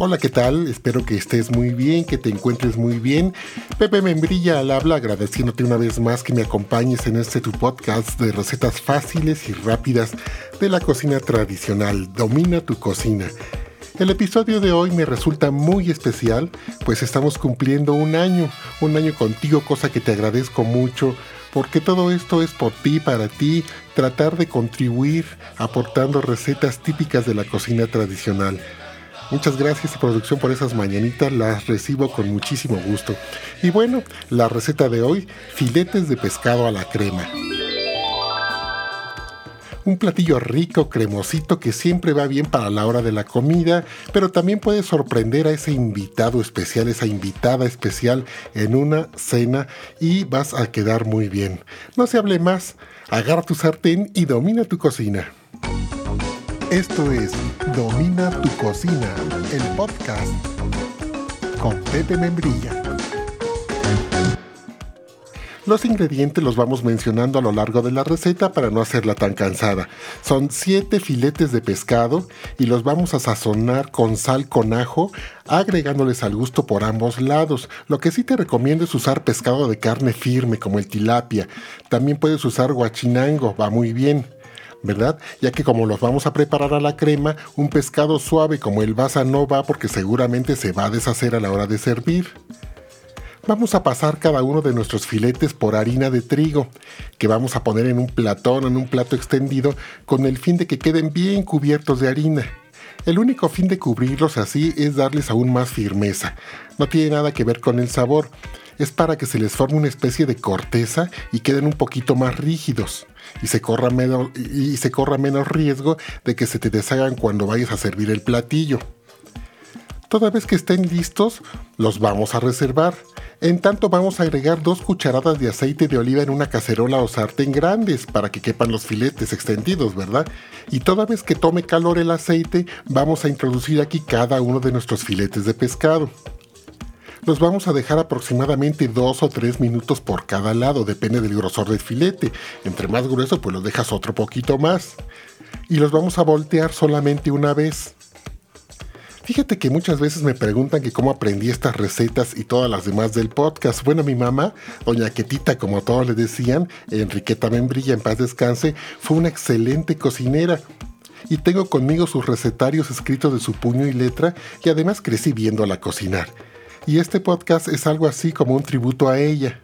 Hola, ¿qué tal? Espero que estés muy bien, que te encuentres muy bien. Pepe Membrilla al habla, agradeciéndote una vez más que me acompañes en este tu podcast de recetas fáciles y rápidas de la cocina tradicional. Domina tu cocina. El episodio de hoy me resulta muy especial, pues estamos cumpliendo un año, un año contigo, cosa que te agradezco mucho, porque todo esto es por ti, para ti, tratar de contribuir aportando recetas típicas de la cocina tradicional. Muchas gracias producción por esas mañanitas, las recibo con muchísimo gusto. Y bueno, la receta de hoy, filetes de pescado a la crema. Un platillo rico, cremosito, que siempre va bien para la hora de la comida, pero también puede sorprender a ese invitado especial, esa invitada especial en una cena y vas a quedar muy bien. No se hable más, agarra tu sartén y domina tu cocina. Esto es Domina tu cocina, el podcast con Pepe Membrilla. Los ingredientes los vamos mencionando a lo largo de la receta para no hacerla tan cansada. Son 7 filetes de pescado y los vamos a sazonar con sal con ajo, agregándoles al gusto por ambos lados. Lo que sí te recomiendo es usar pescado de carne firme como el tilapia. También puedes usar guachinango, va muy bien. ¿Verdad? Ya que como los vamos a preparar a la crema, un pescado suave como el basa no va porque seguramente se va a deshacer a la hora de servir. Vamos a pasar cada uno de nuestros filetes por harina de trigo, que vamos a poner en un platón, en un plato extendido, con el fin de que queden bien cubiertos de harina. El único fin de cubrirlos así es darles aún más firmeza. No tiene nada que ver con el sabor. Es para que se les forme una especie de corteza y queden un poquito más rígidos y se corra menos, y se corra menos riesgo de que se te deshagan cuando vayas a servir el platillo. Toda vez que estén listos, los vamos a reservar. En tanto vamos a agregar dos cucharadas de aceite de oliva en una cacerola o sartén grandes para que quepan los filetes extendidos, ¿verdad? Y toda vez que tome calor el aceite, vamos a introducir aquí cada uno de nuestros filetes de pescado. Los vamos a dejar aproximadamente 2 o 3 minutos por cada lado, depende del grosor del filete. Entre más grueso, pues los dejas otro poquito más. Y los vamos a voltear solamente una vez. Fíjate que muchas veces me preguntan que cómo aprendí estas recetas y todas las demás del podcast. Bueno, mi mamá, doña Quetita, como todos le decían, Enriqueta Membrilla, en paz descanse, fue una excelente cocinera. Y tengo conmigo sus recetarios escritos de su puño y letra y además crecí viéndola cocinar. Y este podcast es algo así como un tributo a ella.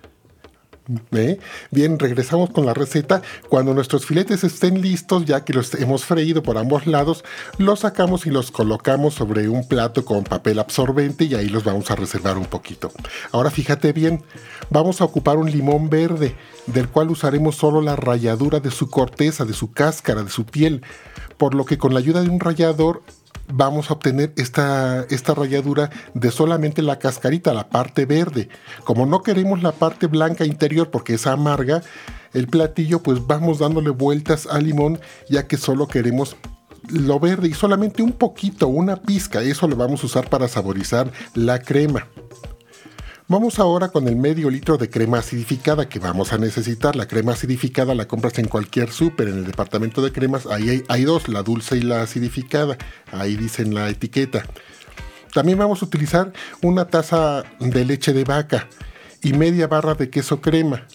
¿Eh? Bien, regresamos con la receta. Cuando nuestros filetes estén listos, ya que los hemos freído por ambos lados, los sacamos y los colocamos sobre un plato con papel absorbente y ahí los vamos a reservar un poquito. Ahora fíjate bien, vamos a ocupar un limón verde, del cual usaremos solo la ralladura de su corteza, de su cáscara, de su piel, por lo que con la ayuda de un rallador vamos a obtener esta, esta ralladura de solamente la cascarita, la parte verde. Como no queremos la parte blanca interior porque es amarga, el platillo pues vamos dándole vueltas al limón ya que solo queremos lo verde y solamente un poquito, una pizca, eso lo vamos a usar para saborizar la crema. Vamos ahora con el medio litro de crema acidificada que vamos a necesitar. La crema acidificada la compras en cualquier súper, en el departamento de cremas. Ahí hay, dos, la dulce y la acidificada. Ahí dicen la etiqueta. También vamos a utilizar una taza de leche de vaca y media barra de queso crema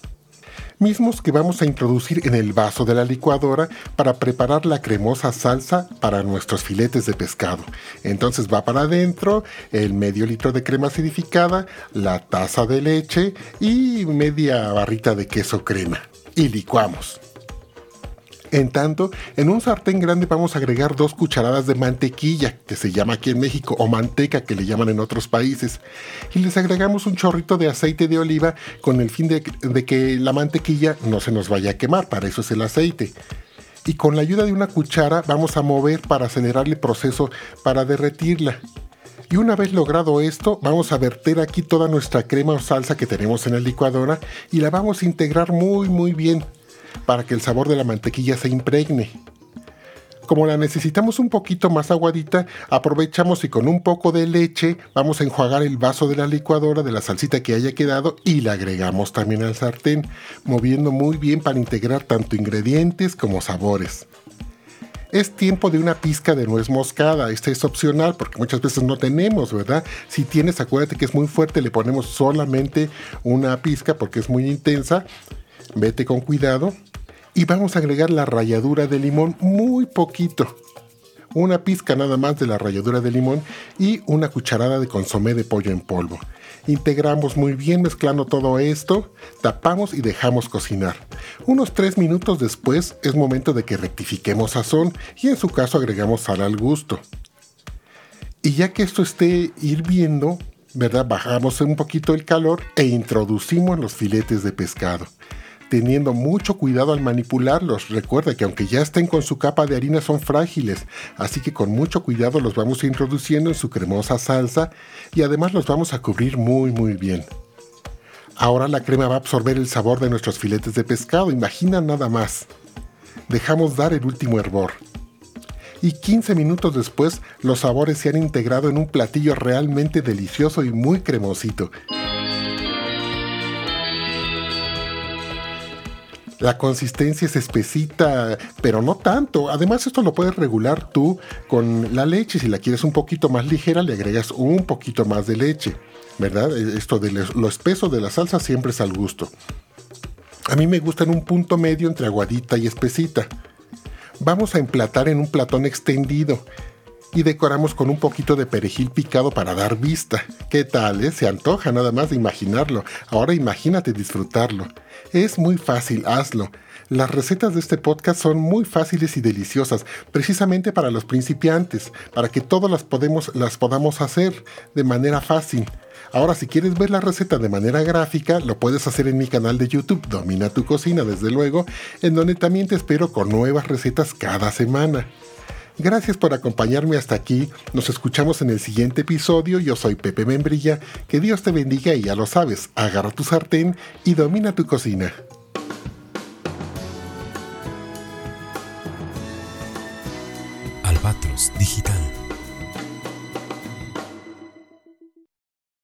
mismos que vamos a introducir en el vaso de la licuadora para preparar la cremosa salsa para nuestros filetes de pescado. Entonces va para adentro el medio litro de crema acidificada, la taza de leche y media barrita de queso crema. Y licuamos. En tanto, en un sartén grande vamos a agregar dos cucharadas de mantequilla, que se llama aquí en México, o manteca, que le llaman en otros países. Y les agregamos un chorrito de aceite de oliva con el fin de, de que la mantequilla no se nos vaya a quemar, para eso es el aceite y con la ayuda de una cuchara vamos a mover para acelerar el proceso para derretirla. Y una vez logrado esto, vamos a verter aquí toda nuestra crema o salsa que tenemos en la licuadora y la vamos a integrar muy muy bien para que el sabor de la mantequilla se impregne. Como la necesitamos un poquito más aguadita, aprovechamos y con un poco de leche vamos a enjuagar el vaso de la licuadora de la salsita que haya quedado y la agregamos también al sartén, moviendo muy bien para integrar tanto ingredientes como sabores. es tiempo de una pizca de nuez moscada. Esta es opcional porque muchas veces no tenemos, ¿verdad? Si tienes, acuérdate que es muy fuerte, le ponemos solamente una pizca porque es muy intensa. Vete con cuidado. Y vamos a agregar la ralladura de limón muy poquito. Una pizca nada más de la ralladura de limón y una cucharada de consomé de pollo en polvo. Integramos muy bien mezclando todo esto, tapamos y dejamos cocinar. Unos 3 minutos después es momento de que rectifiquemos sazón y en su caso agregamos sal al gusto. Y ya que esto esté hirviendo, ¿verdad? Bajamos un poquito el calor e introducimos los filetes de pescado teniendo mucho cuidado al manipularlos. Recuerda que aunque ya estén con su capa de harina son frágiles, así que con mucho cuidado los vamos introduciendo en su cremosa salsa y además los vamos a cubrir muy muy bien. Ahora la crema va a absorber el sabor de nuestros filetes de pescado, imagina nada más. Dejamos dar el último hervor. Y 15 minutos después los sabores se han integrado en un platillo realmente delicioso y muy cremosito. La consistencia es espesita, pero no tanto. Además, esto lo puedes regular tú con la leche. Si la quieres un poquito más ligera, le agregas un poquito más de leche. ¿Verdad? E, esto de lo espeso de la salsa siempre es al gusto. A mí me gusta en un punto medio entre aguadita y espesita. Vamos a emplatar en un platón extendido y decoramos con un poquito de perejil picado para dar vista. ¿Qué tal? Eh? Se antoja nada más de imaginarlo. Ahora imagínate disfrutarlo. Es muy fácil, hazlo. Las recetas de este podcast son muy fáciles y deliciosas, precisamente para los principiantes, para que todas las, las podamos hacer de manera fácil. Ahora, si quieres ver la receta de manera gráfica, lo puedes hacer en mi canal de YouTube, Domina tu cocina, desde luego, en donde también te espero con nuevas recetas cada semana. Gracias por acompañarme hasta aquí. Nos escuchamos en el siguiente episodio. Yo soy Pepe Membrilla. Que Dios te bendiga y ya lo sabes, agarra tu sartén y domina tu cocina.